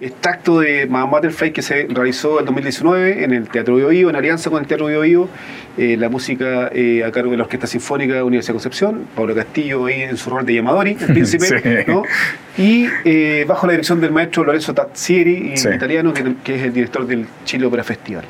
extracto de Madame Butterfly que se realizó en 2019 en el Teatro Bio, Bio en alianza con el Teatro Bio, Bio eh, la música eh, a cargo de la Orquesta Sinfónica de Universidad de Concepción, Pablo Castillo ahí en su rol de llamadori, el príncipe, ¿no? y eh, bajo la dirección del maestro Lorenzo Tazzieri, italiano, que, es el director del Chile Opera Festival.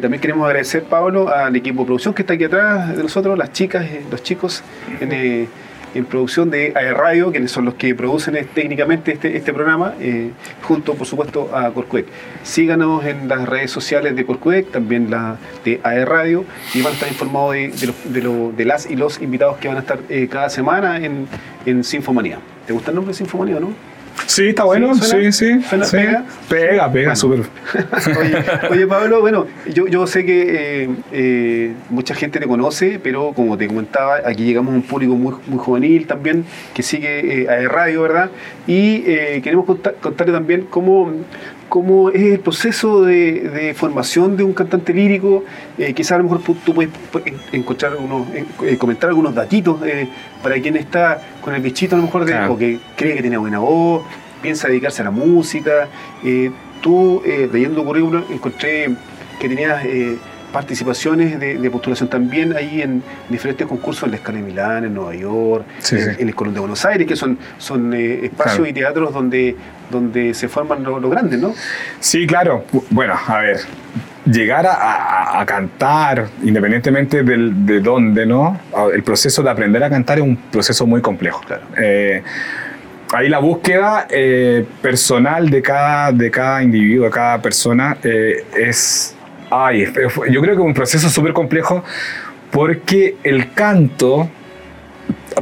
también queremos agradecer, Pablo, al equipo de producción que está aquí atrás de nosotros, las chicas, los chicos, en, en producción de AE Radio, quienes son los que producen técnicamente este, este programa, eh, junto por supuesto a Corcuec. Síganos en las redes sociales de Corcuec, también la de AE Radio, y van a estar informados de, de, las y los invitados que van a estar eh, cada semana en, en Sinfomanía. ¿Te gusta el nombre de Sinfomanía o no? Sí, está bueno, sí, sí. pega? Pega, pega, súper. oye, Pablo, bueno, yo, yo sé que eh, eh, mucha gente te conoce, pero como te comentaba, aquí llegamos a un público muy, muy juvenil también, que sigue eh, a radio, ¿verdad? Y queremos contarle también cómo, cómo es el proceso de, formación de un cantante lírico. quizás a lo mejor tú puedes encontrar unos, comentar algunos datitos para quien está con el bichito a lo mejor de, o que cree que tiene buena voz, piensa dedicarse a la música. Eh, tú, eh, leyendo currículum, encontré que tenías eh, participaciones de, postulación también ahí en diferentes concursos en la Escala de Milán, en Nueva York, en, el Colón de Buenos Aires, que son, son espacios y teatros donde, donde se forman los grandes, ¿no? Sí, claro. Bueno, a ver, llegar a, cantar, independientemente de dónde, ¿no? El proceso de aprender a cantar es un proceso muy complejo. Eh, ahí la búsqueda eh, personal de cada, de cada individuo, de cada persona, eh, es. Ay, yo creo que es un proceso súper complejo porque el canto,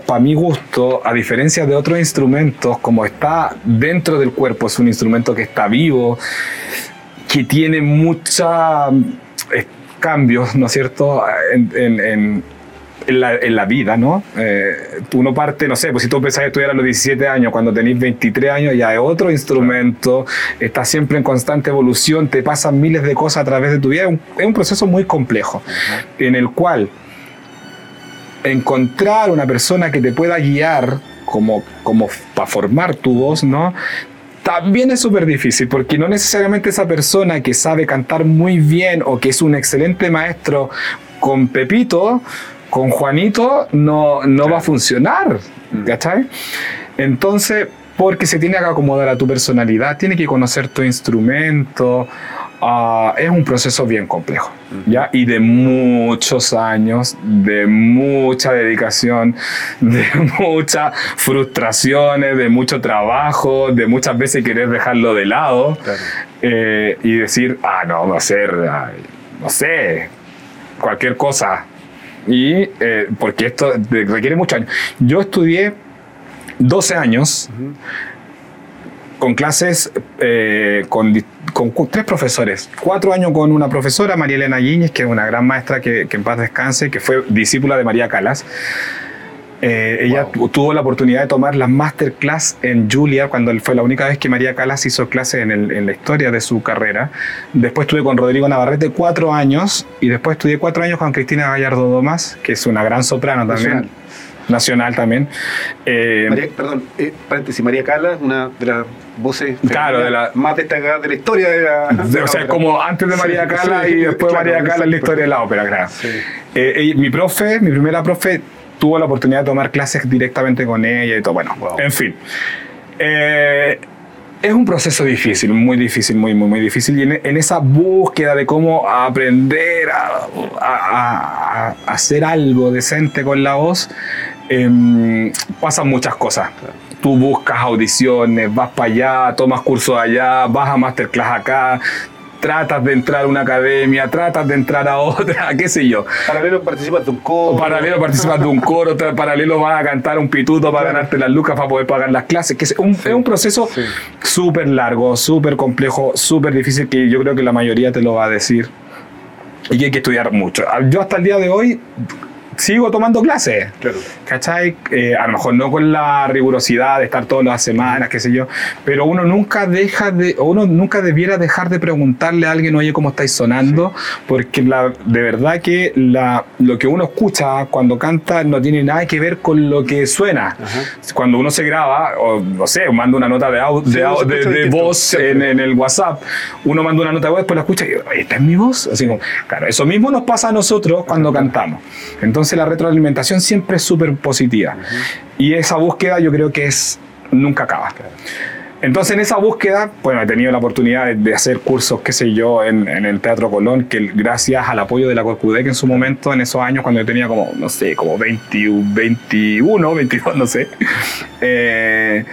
para mi gusto, a diferencia de otros instrumentos, como está dentro del cuerpo, es un instrumento que está vivo, que tiene muchos eh, cambios, ¿no es cierto?, la, vida, ¿no? Eh, uno parte, no sé, pues si tú empezás a estudiar a los 17 años, cuando tenés 23 años ya es otro instrumento, estás siempre en constante evolución, te pasan miles de cosas a través de tu vida, es un, proceso muy complejo, en el cual encontrar una persona que te pueda guiar como, como para formar tu voz, ¿no? también es súper difícil porque no necesariamente esa persona que sabe cantar muy bien o que es un excelente maestro con Pepito, con Juanito, no, no va a funcionar. Mm. ¿Cachai? Entonces, porque se tiene que acomodar a tu personalidad, tiene que conocer tu instrumento, Ah, es un proceso bien complejo, ¿ya? Y de muchos años, de mucha dedicación, de muchas frustraciones, de mucho trabajo, de muchas veces querer dejarlo de lado eh, y decir, ah, no, va a ser, no sé, cualquier cosa. Y eh, porque esto requiere muchos años. Yo estudié 12 años con clases eh, con, tres profesores. Cuatro años con una profesora, María Elena Guiñez, que es una gran maestra que, en paz descanse, que fue discípula de María Calas. Eh, ella tuvo la oportunidad de tomar las masterclass en Julia, cuando fue la única vez que María Calas hizo clase en, la historia de su carrera. Después estuve con Rodrigo Navarrete cuatro años y después estudié cuatro años con Cristina Gallardo Domas, que es una gran soprano también nacional también. Eh, perdón, eh, paréntesis, María Cala, una de las voces claro, de la, más destacadas de la historia de la. o sea, como antes de María Cala y después María Cala en la historia de la ópera, claro. Eh, mi profe, mi primera profe, tuvo la oportunidad de tomar clases directamente con ella y todo. Bueno, en fin. Eh, es un proceso difícil, muy difícil, muy, muy, muy difícil. Y en, esa búsqueda de cómo aprender a, a, hacer algo decente con la voz, Em, pasan muchas cosas. Tú buscas audiciones, vas para allá, tomas cursos allá, vas a masterclass acá, tratas de entrar a una academia, tratas de entrar a otra, qué sé yo. Paralelo participas de un coro. Paralelo participas de un coro, paralelo vas a cantar un pituto para ganarte las lucas para poder pagar las clases. Que es, un, es un proceso súper largo, súper complejo, súper difícil que yo creo que la mayoría te lo va a decir y que hay que estudiar mucho. Yo hasta el día de hoy sigo tomando clases. Claro. ¿Cachai? Eh, a lo mejor no con la rigurosidad de estar todas las semanas, qué sé yo, pero uno nunca deja de, uno nunca debiera dejar de preguntarle a alguien, oye, ¿cómo estáis sonando? Porque la, de verdad que la, lo que uno escucha cuando canta no tiene nada que ver con lo que suena. Ajá. Cuando uno se graba, o no sé, manda una nota de, Sí, de, de- voz en, en el WhatsApp, uno manda una nota de voz, después la escucha y oye, ¿esta es mi voz? Así como, claro, eso mismo nos pasa a nosotros cuando cantamos. Entonces la retroalimentación siempre es súper positiva. Y esa búsqueda yo creo que es nunca acaba. Entonces en esa búsqueda, bueno, he tenido la oportunidad de, de hacer cursos, qué sé yo, en, en el Teatro Colón, que gracias al apoyo de la Corcudec en su momento, en esos años, cuando yo tenía como, no sé, como 20, 21, 22, no sé, eh,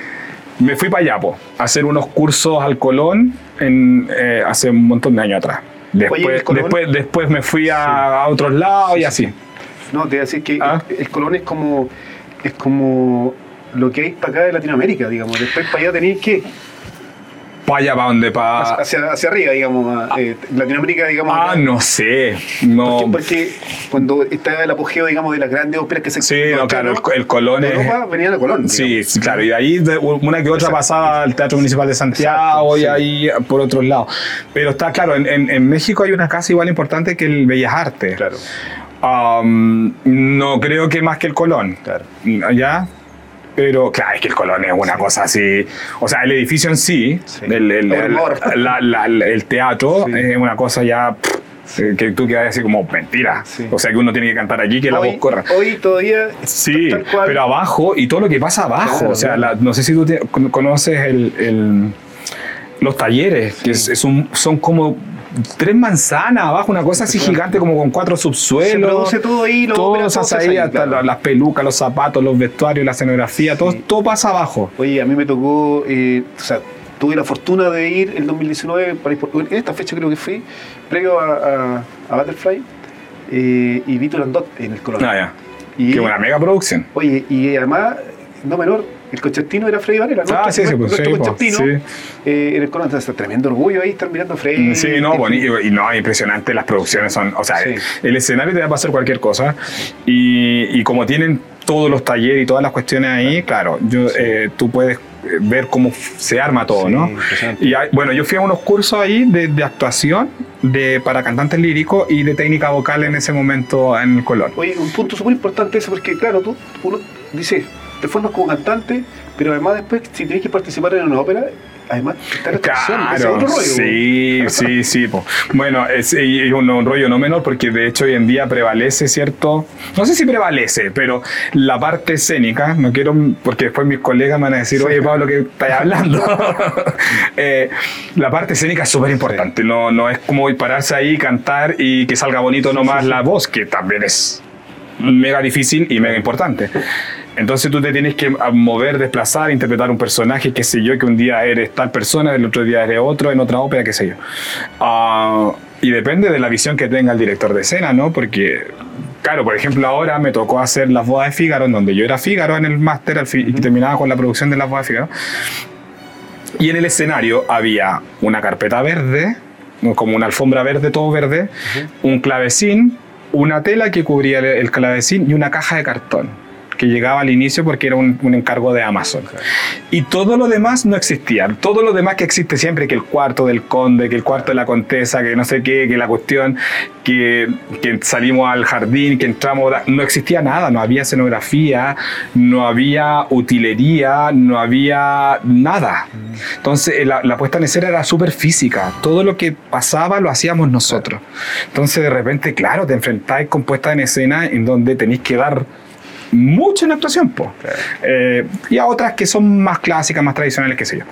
me fui para allá, po, a hacer unos cursos al Colón en, eh, hace un montón de años atrás. Después, después, después me fui a, a otros lados y así. No, te voy a decir que Ah. el, el Colón es como, es como lo que hay para acá de Latinoamérica, digamos. Después para allá tenéis que Para allá, para donde, para... hacia, hacia arriba, digamos. a- eh, Latinoamérica, digamos. Ah, acá. no sé. No. Porque, porque cuando está el apogeo, digamos, de las grandes óperas que se Sí, no, claro, el, el Colón de es... Europa venían a Colón. Sí, digamos. sí, claro, y de ahí de- una que otra Exacto. pasaba al Teatro Municipal de Santiago Exacto, y sí. ahí por otros lados. Pero está claro, en, en- en México hay una casa igual importante que el Bellas Artes. Claro, Um, no creo que más que el Colón. claro. ¿Ya? Pero claro, es que el Colón es una cosa así. O sea, el edificio en sí, Sí. el, el- El el- humor. la- la- la- el teatro Sí. es una cosa ya pff, eh, que tú quedas así como mentira. Sí. O sea, que uno tiene que cantar allí, que la voz corra. hoy todavía. Sí, pero abajo y todo lo que pasa abajo. Claro, o sea, claro. la- no sé si tú te- conoces el, el- los talleres, que es, es un- son como tres manzanas abajo, una cosa así gigante como con cuatro Se subsuelos. produce todo ahí, lo todo se se ahí, hasta claro. las pelucas, los zapatos, los vestuarios, la escenografía, todo, Sí. todo pasa abajo. Oye, a mí me tocó, eh, o sea, tuve la fortuna de ir el 2019, para en esta fecha creo que fui, previo a, a- a Butterfly, eh, y vi Turandot en el Colón. Ah, ya. Y- Qué buena mega producción. Oye, y además, no menor, el concertino era Freddy Varela, ¿no? Ah, sí, sí, pues, sí, pues, concertino sí. eh, en el Colón, entonces tremendo orgullo ahí estar mirando a Freddy. Sí, no, bonito. Y no, impresionante, las producciones son, o sea, Sí. el escenario te va a pasar cualquier cosa. Y, y como tienen todos los talleres y todas las cuestiones ahí, claro, yo, eh, tú puedes eh, ver cómo se arma todo, Sí, ¿no? Y hay- bueno, yo fui a unos cursos ahí de, de actuación de, para cantantes líricos y de técnica vocal en ese momento en el Colón. Oye, un punto súper importante ese, porque claro, tú, uno dice, te formas como cantante, pero además después, si tienes que participar en una ópera, además está la actuación, ese es Claro, otro rollo. sí, sí, sí. po. Bueno, es, un, un rollo no menor porque de hecho hoy en día prevalece, ¿cierto? No sé si prevalece, pero la parte escénica, no quiero, porque después mis colegas me van a decir, oye Pablo, ¿qué estás hablando? Eh, la parte escénica es súper importante, no, no es como pararse ahí, cantar y que salga bonito nomás la voz, que también es mega difícil y mega importante. Entonces tú te tienes que mover, desplazar, interpretar un personaje, qué sé yo, que un día eres tal persona, el otro día eres otro, en otra ópera, qué sé yo. Ah, y depende de la visión que tenga el director de escena, ¿no? Porque, claro, por ejemplo, ahora me tocó hacer Las Bodas de Fígaro, en donde yo era Fígaro en el máster al fi- y terminaba con la producción de Las Bodas de Fígaro. Y en el escenario había una carpeta verde, como una alfombra verde, todo verde, un clavecín, una tela que cubría el- el clavecín y una caja de cartón que llegaba al inicio porque era un, un encargo de Amazon. Y todo lo demás no existía. Todo lo demás que existe siempre, que el cuarto del conde, que el cuarto de la contesa, que no sé qué, que la cuestión, que, que salimos al jardín, que entramos, no existía nada, no había escenografía, no había utilería, no había nada. Entonces eh, la, la puesta en escena era súper física, todo lo que pasaba lo hacíamos nosotros. Entonces de repente, claro, te enfrentáis con puesta en escena en donde tenéis que dar mucho en actuación, po. Eh, y a otras que son más clásicas, más tradicionales, qué sé yo.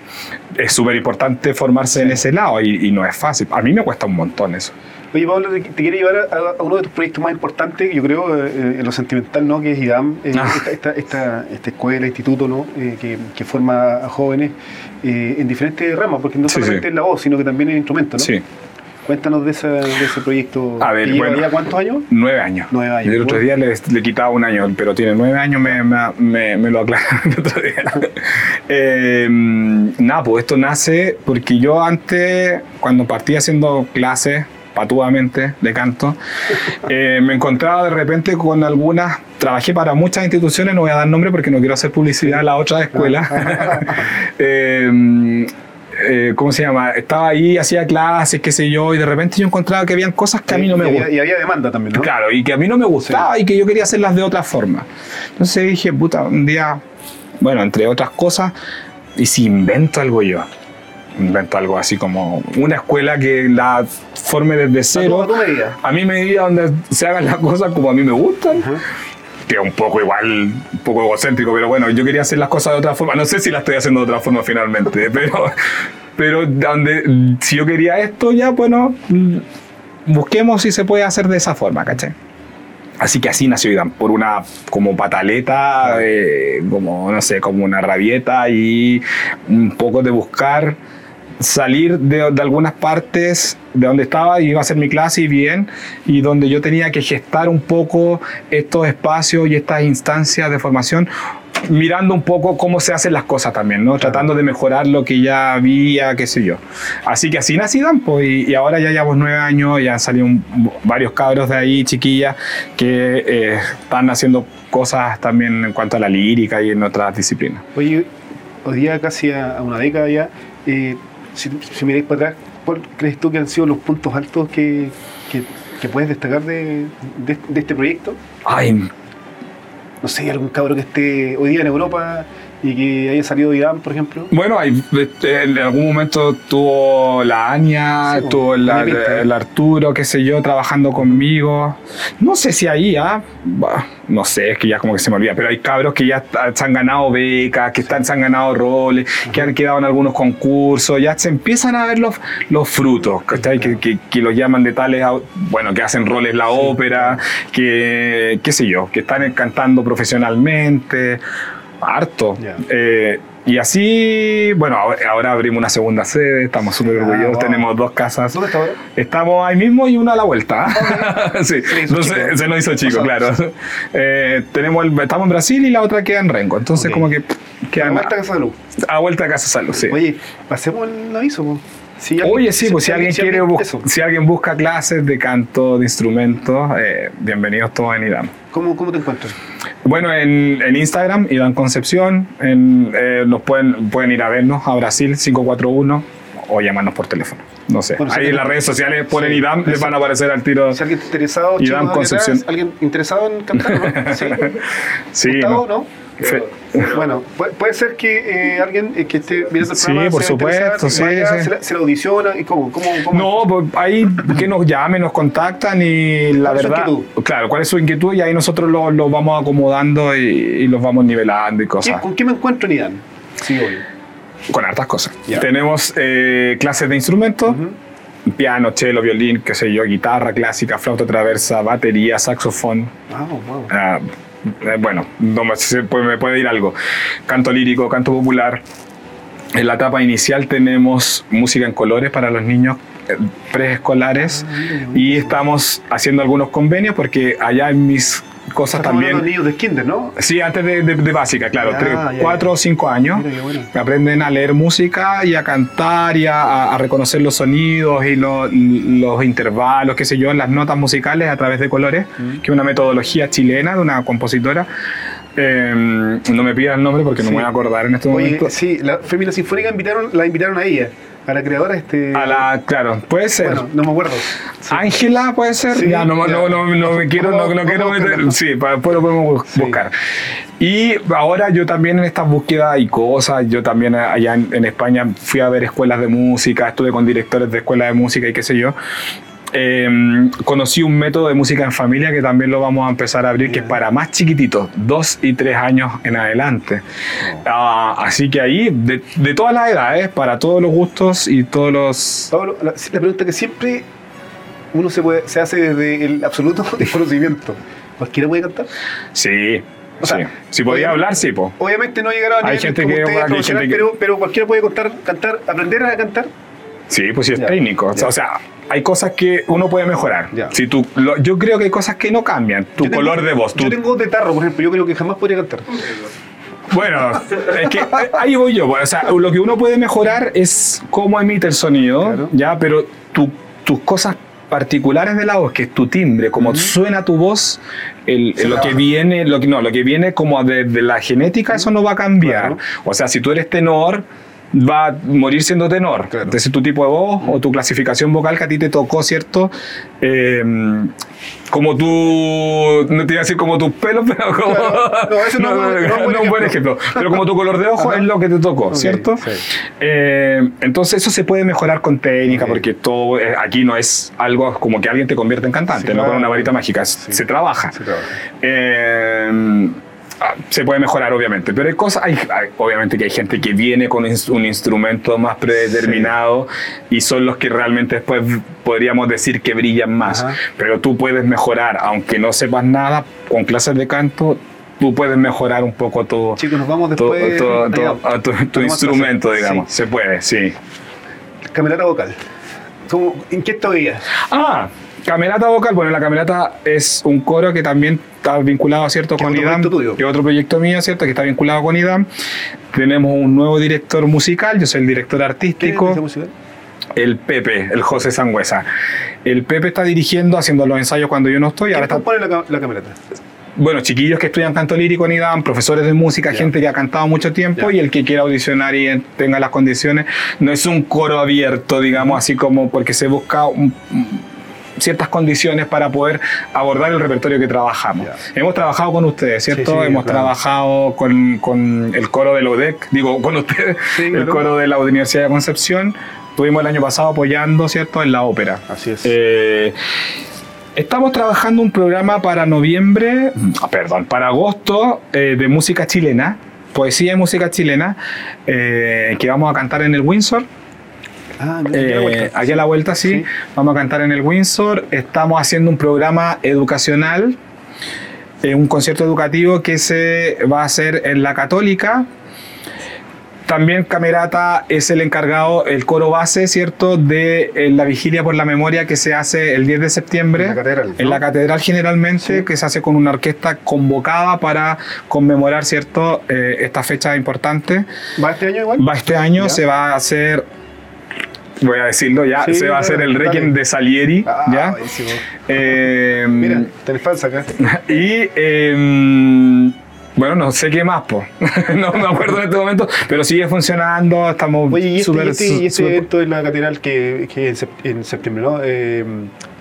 Es súper importante formarse en ese lado y, y no es fácil. A mí me cuesta un montón eso. Oye, Pablo, te, te quiero llevar a, a uno de tus proyectos más importantes, yo creo, eh, en lo sentimental, ¿no? Que es IDAM, eh, Ah. esta, esta, esta, esta escuela, instituto, ¿no? Eh, que, que forma a jóvenes eh, en diferentes ramas, porque no Sí, solamente sí. es la voz, sino que también es instrumento, ¿no? Sí, Cuéntanos de, esa, de ese proyecto. A ver, bueno. cuántos años? nueve años. Nueve años. El otro día le, le quitaba un año, pero tiene nueve años, me, me, me- lo aclararon el otro día. Eh, nada, pues esto nace porque yo antes, cuando partí haciendo clases patuamente de canto, eh, me encontraba de repente con algunas, trabajé para muchas instituciones, no voy a dar nombre porque no quiero hacer publicidad a la otra escuela. eh, eh, ¿cómo se llama? Estaba ahí, hacía clases, qué sé yo, y de repente yo encontraba que habían cosas que a mí no me gustaban. Y había demanda también, ¿no? Claro, y que a mí no me gustaba y que yo quería hacerlas de otra forma. Entonces dije, puta, un día, bueno, entre otras cosas, y si invento algo yo. Invento algo así como una escuela que la forme desde A cero. tu- a tu medida. A mi medida donde se hagan las cosas como a mí me gustan. Ajá. Que es un poco igual, un poco egocéntrico, pero bueno, yo quería hacer las cosas de otra forma. No sé si las estoy haciendo de otra forma finalmente, pero, pero donde, si yo quería esto, ya bueno, busquemos si se puede hacer de esa forma, ¿cachai? Así que así nació IDAM, por una como pataleta, eh, como no sé, como una rabieta y un poco de buscar salir de, de algunas partes de donde estaba y iba a hacer mi clase y bien, y donde yo tenía que gestar un poco estos espacios y estas instancias de formación, mirando un poco cómo se hacen las cosas también, ¿no? Tratando de mejorar lo que ya había, qué sé yo. Así que así nací Dampo y, y ahora ya llevamos nueve años, ya han salido un- varios cabros de ahí, chiquillas, que eh, están haciendo cosas también en cuanto a la lírica y en otras disciplinas. Oye, hoy día casi a, a una década ya, eh, si, si miráis para atrás, ¿cuál crees tú que han sido los puntos altos que, que, que puedes destacar de, de, de este proyecto? Ay, No sé, algún cabro que esté hoy día en Europa y que haya salido IDAM, por ejemplo. Bueno, hay- este, en algún momento tuvo la Anya, Sí, tuvo la- tiene pinta. el Arturo, qué sé yo, trabajando conmigo. No sé si ahí, ¿ah? Bah, no sé, es que ya como que se me olvida, pero hay cabros que ya está- se han ganado becas, que están, se han ganado roles, que han quedado en algunos concursos, ya se empiezan a ver los, los frutos, ¿cachai? Que, que, que los llaman de tales, bueno, que hacen roles la ópera, que, qué sé yo, que están cantando profesionalmente, harto. Eh, y así, bueno, ahora, abrimos una segunda sede, estamos súper Ah, orgullosos, wow. tenemos dos casas. ¿Dónde está ahora? Estamos ahí mismo y una a la vuelta. sí, Se nos hizo chico, O sea, claro. Eh, tenemos el- estamos en Brasil y la otra queda en Rengo. Entonces, como que pff, A vuelta a Casa Luz. a vuelta a casa salud, sí. Oye, pasemos el aviso. po. Si Oye, sí, pues si, alguien quiere eso. si alguien busca clases de canto, de instrumentos, eh, bienvenidos todos en IDAM. ¿Cómo, ¿Cómo te encuentras? Bueno, en, en Instagram, Iván Concepción, en, eh, nos pueden, pueden ir a vernos a Brasil 541 o llamarnos por teléfono. No sé. Bueno, si Ahí en las redes sociales ponen Sí, IDAM, les van a aparecer al tiro. Si alguien está interesado, ahí Concepción. atrás, ¿alguien interesado en cantar? ¿no? Sí. Sí, Gustavo, no. ¿no? Fe- Bueno, puede, ser que eh, alguien eh, que esté mirando el Sí, programa por supuesto, sí, vaya, sí. Se, la, se la audiciona y cómo, cómo, cómo No, pues ahí que nos llamen, nos contactan y la ¿Cuál es su verdad, inquietud? claro, cuál es su inquietud y ahí nosotros los los vamos acomodando y, y los vamos nivelando y ¿Qué- cosas. ¿Con qué me encuentro en IDAN? Sí, obvio. Con hartas cosas. Tenemos eh, clases de instrumentos, piano, cello, violín, qué sé yo, guitarra clásica, flauta traversa, batería, saxofón. Ah, wow. ah, eh, bueno, no me, me puede ir algo. Canto lírico, canto popular. En la etapa inicial tenemos música en colores para los niños eh, preescolares Ah, y estamos haciendo algunos convenios porque allá en mis cosas Estamos también... niños de kinder, ¿no? Sí, antes de, de- de básica, claro, Ya, tres, ya, cuatro ya. o cinco años. Mira bueno. Aprenden a leer música y a cantar y a, a- reconocer los sonidos y lo- los intervalos, qué sé yo, las notas musicales a través de colores, que es una metodología chilena de una compositora. Eh, no me pidas el nombre porque no Sí. me voy a acordar en este Oye, momento. sí, la Femina Sinfónica invitaron, la invitaron a ella, a la creadora este... A la, claro, puede ser. Bueno, no me acuerdo. Sí. Ángela puede ser. Sí, ya, no, ya. no, no, no me quiero, no, no quiero meter. buscarlo. Sí, para, después lo podemos Sí. buscar. Y ahora yo también en estas búsquedas y cosas, yo también allá en, en España fui a ver escuelas de música, estuve con directores de escuelas de música y qué sé yo. Eh, conocí un método de música en familia que también lo vamos a empezar a abrir, que es para más chiquititos, dos y tres años en adelante. Ah, así que ahí, de, de todas las edades, para todos los gustos y todos los... Pablo, la, la pregunta que siempre uno se, puede, se hace desde el absoluto desconocimiento. ¿Cualquiera puede cantar? Sí, O sea, sí. Si podía hablar, sí, po. Obviamente no llegará a Hay nivel gente como que- ustedes, hay gente que- pero, pero cualquiera puede contar, cantar, aprender a cantar. Sí, pues sí es Ya, técnico. O sea, ya. O sea, hay cosas que uno puede mejorar. Ya. Si tú, lo- yo creo que hay cosas que no cambian. Tu Yo tengo- color de voz. tu- Yo tengo de tarro, por ejemplo, yo creo que jamás podría cantar. Bueno, es que ahí voy yo. O sea, lo que uno puede mejorar es cómo emite el sonido, Claro. ya, pero tu- tus cosas particulares de la voz, que es tu timbre, como suena tu voz, el- lo que viene, lo que no, lo que viene como de, de la genética, eso no va a cambiar. Claro. O sea, si tú eres tenor, va a morir siendo tenor. Claro. Entonces tu tipo de voz o tu clasificación vocal que a ti te tocó, ¿cierto? Eh, como tú, no te iba a decir como tus pelos, pero como... Claro. No, eso no es no es buen un buen ejemplo. Pero como tu color de ojo Ajá. es lo que te tocó, ¿cierto? sí. Eh, entonces eso se puede mejorar con técnica, porque todo eh, aquí no es algo como que alguien te convierte en cantante, Sí, no con una varita mágica, es- Sí. se trabaja. Se trabaja. Eh, ah, se puede mejorar, obviamente, pero hay cosas, hay, hay- obviamente que hay gente que viene con un instrumento más predeterminado y son los que realmente después podríamos decir que brillan más. Ajá. Pero tú puedes mejorar, aunque no sepas nada, con clases de canto, tú puedes mejorar un poco tu, Chicos, nos vamos después. tu- tu- digamos, a tu- tu instrumento, clase. digamos. Sí. Se puede, sí. Camerata vocal. ¿Cómo- ¿En qué todavía? Ah, camerata vocal. Bueno, la camerata es un coro que también está vinculado, ¿cierto? Con IDAM. Que otro proyecto mío, ¿cierto? Que está vinculado con IDAM. Tenemos un nuevo director musical. Yo soy el director ¿Qué artístico. esa música? El Pepe, el José Sangüesa. El Pepe está dirigiendo, haciendo los ensayos cuando yo no estoy. Ahora ¿Quién está, la, la camerata? bueno, chiquillos que estudian canto lírico en IDAM, profesores de música, gente que ha cantado mucho tiempo y el que quiera audicionar y en- tenga las condiciones. No es un coro abierto, digamos, así como porque se busca un- ciertas condiciones para poder abordar el repertorio que trabajamos. Hemos trabajado con ustedes, ¿cierto? Sí, sí, Hemos claro. trabajado con, con el coro de la UDEC, digo, con ustedes, Sí, el claro. coro de la Universidad de Concepción. Estuvimos el año pasado apoyando, ¿cierto?, en la ópera. Así es. Eh, estamos trabajando un programa para noviembre, ah, perdón, para agosto eh, de música chilena, poesía y música chilena, eh, que vamos a cantar en el Windsor. Ah, mira, Eh, vuelta. aquí a la vuelta, sí. Sí. Vamos a cantar en el Windsor. Estamos haciendo un programa educacional, eh, un concierto educativo que se va a hacer en la Católica. También Camerata es el encargado, el coro base, ¿cierto?, de eh, la vigilia por la memoria que se hace el 10 de septiembre. En la catedral, En ¿no? la catedral generalmente, Sí. que se hace con una orquesta convocada para conmemorar, ¿cierto?, esta fecha importante. ¿Va este año igual? Va este año, Ya. se va a hacer, voy a decirlo ya, Sí, se va a hacer el Requiem de Salieri, Ah, ¿ya? Eh, Mira, tenés fans acá. y eh, bueno, no sé qué más, po. no me acuerdo en este momento, pero sigue funcionando, estamos Oye, y este, súper- y este, y este evento en la catedral que, que en, sep- en septiembre, ¿no? Eh,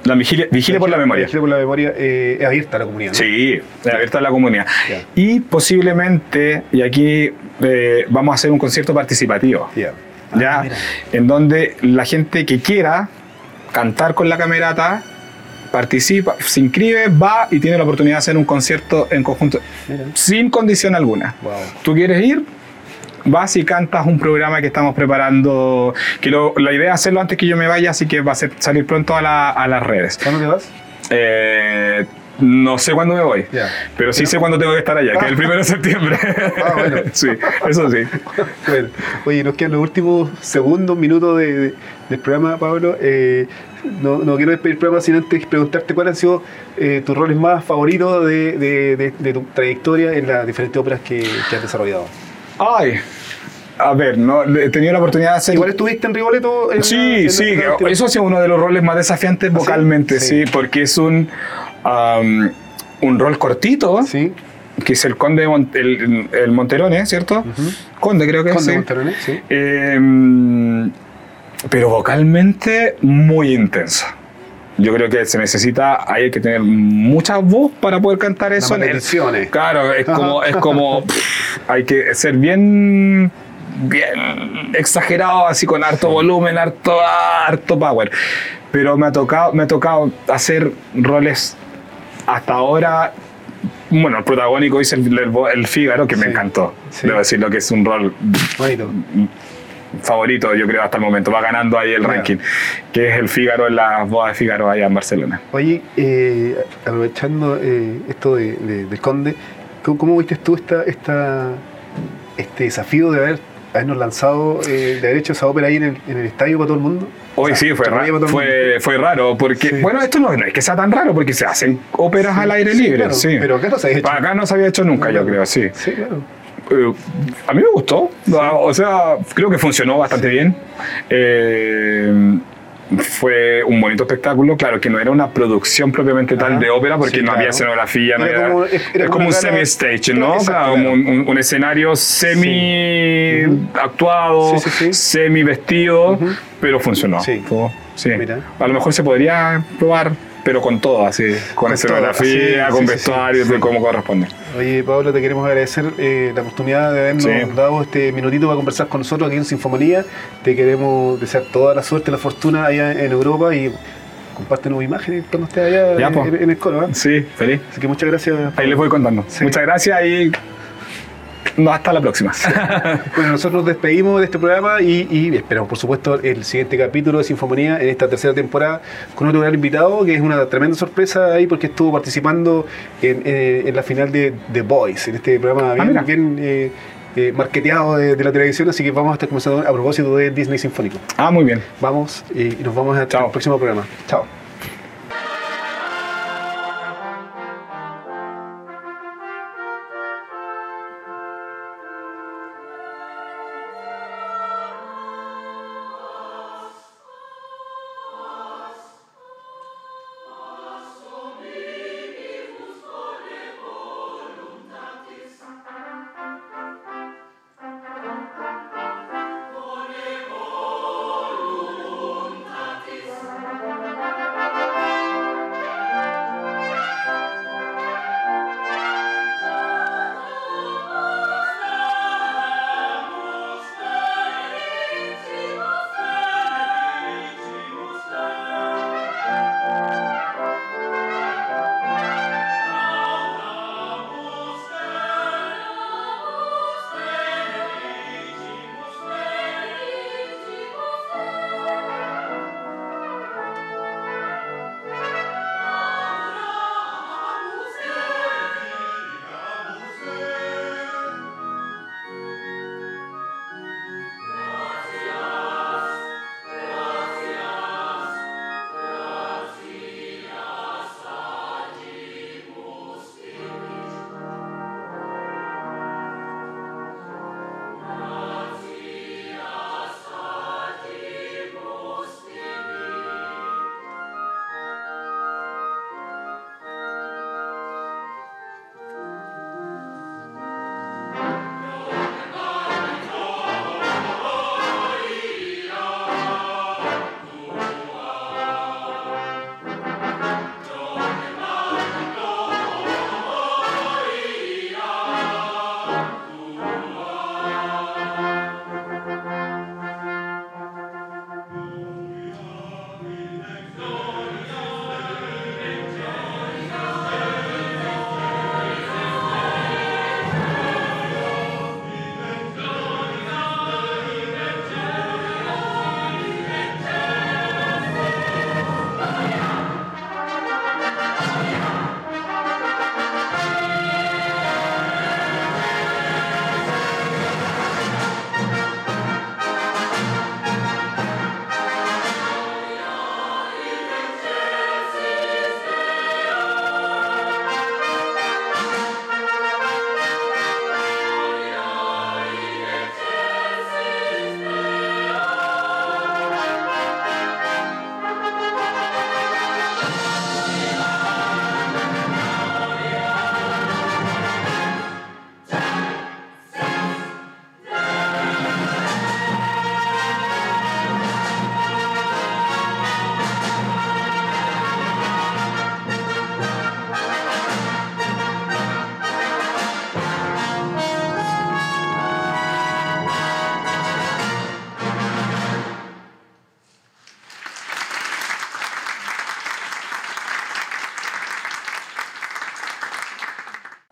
La vigilia, vigilia por la memoria. Vigilia por la memoria eh, es abierta a la comunidad, ¿no? Sí, abierta a la comunidad. Ya. Y posiblemente, y aquí eh, vamos a hacer un concierto participativo. Ya. ¿Ya? Ah, en donde la gente que quiera cantar con la camerata participa, se inscribe, va y tiene la oportunidad de hacer un concierto en conjunto Mira. sin condición alguna. Wow. ¿Tú quieres ir? Vas y cantas un programa que estamos preparando, que lo- la idea es hacerlo antes que yo me vaya, así que va a ser- salir pronto a, la- a las redes. ¿Cuándo te vas? Eh, no sé cuándo me voy, pero sí sé cuándo tengo que estar allá, que es el primero de septiembre. Ah, bueno. sí, eso sí. Bueno, oye, nos quedan los últimos segundos, minutos de- de- del programa, Pablo. Eh, no, no quiero despedir el programa sin antes preguntarte cuáles han sido eh, tus roles más favoritos de, de- tu trayectoria en las diferentes óperas que, que has desarrollado. Ay, a ver, no, he tenido la oportunidad de hacer... Igual estuviste en Rigoletto. en Sí, la- sí, en la- eso ha sido uno de los roles más desafiantes ¿Ah, sí? vocalmente, sí, Sí. porque es un, um, un rol cortito, Sí. que es el conde, de Mon- el, el Monterone, ¿cierto? Conde creo que es, Conde sí. Monterone, sí. Eh, pero vocalmente muy intensa. Yo creo que se necesita, hay que tener mucha voz para poder cantar eso. En el-. Claro, es como, es como pff, hay que ser bien, bien exagerado, así con harto volumen, harto, harto power. Pero me ha tocado, me ha tocado hacer roles hasta ahora. Bueno, el protagónico hice el, el, el Fígaro, que me encantó. Sí. Debo decirlo que es un rol Bonito. favorito, yo creo, hasta el momento. Va ganando ahí el ranking, que es el Fígaro en las bodas de Fígaro allá en Barcelona. Oye, eh, aprovechando eh, esto de, de- del Conde, ¿cómo, cómo viste tú esta, esta, este desafío de haber, habernos lanzado, eh, de haber hecho esa ópera ahí en el, en el estadio para todo el mundo? Hoy O sea, sí, fue, para ra- todo el mundo. fue, fue raro, porque, Sí. bueno, esto no, no es que sea tan raro, porque se hacen óperas al aire libre, claro, sí. Pero acá no se ha hecho. Acá no se había hecho nunca, yo creo, sí. Sí, claro. Eh, a mí me gustó, o sea, creo que funcionó bastante bien. Eh, fue un bonito espectáculo, claro que no era una producción propiamente tal Ajá. de ópera porque Sí, no claro. había escenografía, no Era había- como- era es como como un semi-stage, ¿no? Exacto, Claro, como un, un- un escenario semi actuado, Sí, sí, sí. semi vestido, pero funcionó. Sí. Fue- sí. Mira. A lo mejor se podría probar, pero con todo, así, con, Con escenografía, con sí, vestuarios, sí, de cómo corresponde. Oye, Pablo, te queremos agradecer eh, la oportunidad de habernos dado este minutito para conversar con nosotros aquí en Sinfomanía. Te queremos desear toda la suerte, la fortuna allá en Europa y compártenos imágenes cuando estés allá Ya, en, en el coro. ¿eh? Sí, feliz. Así que muchas gracias. Ahí les voy contando. Muchas gracias y no, hasta la próxima. Bueno, nosotros nos despedimos de este programa y, y esperamos, por supuesto, el siguiente capítulo de Sinfomanía en esta tercera temporada con otro gran invitado que es una tremenda sorpresa ahí porque estuvo participando en, eh, en la final de The Voice, en este programa bien, mira. bien eh, eh, marketeado de, de la televisión. Así que vamos a estar comenzando a propósito de Disney Sinfónico. ah, muy bien. Vamos eh, y nos vamos hasta Chao. el próximo programa. Chao.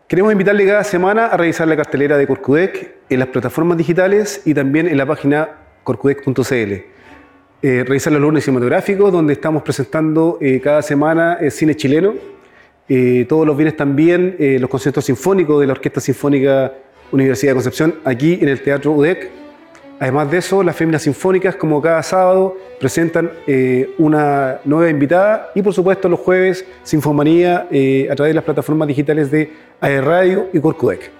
Queremos invitarle cada semana a revisar la cartelera de Corcudec en las plataformas digitales y también en la página corcudec.cl. Eh, revisar los lunes cinematográficos, donde estamos presentando eh, cada semana el cine chileno. Eh, todos los viernes también eh, los conciertos sinfónicos de la Orquesta Sinfónica Universidad de Concepción, aquí en el Teatro UDEC. Además de eso, las féminas sinfónicas, como cada sábado, presentan eh, una nueva invitada y, por supuesto, los jueves, Sinfomanía eh, a través de las plataformas digitales de AE Radio y Corcudec.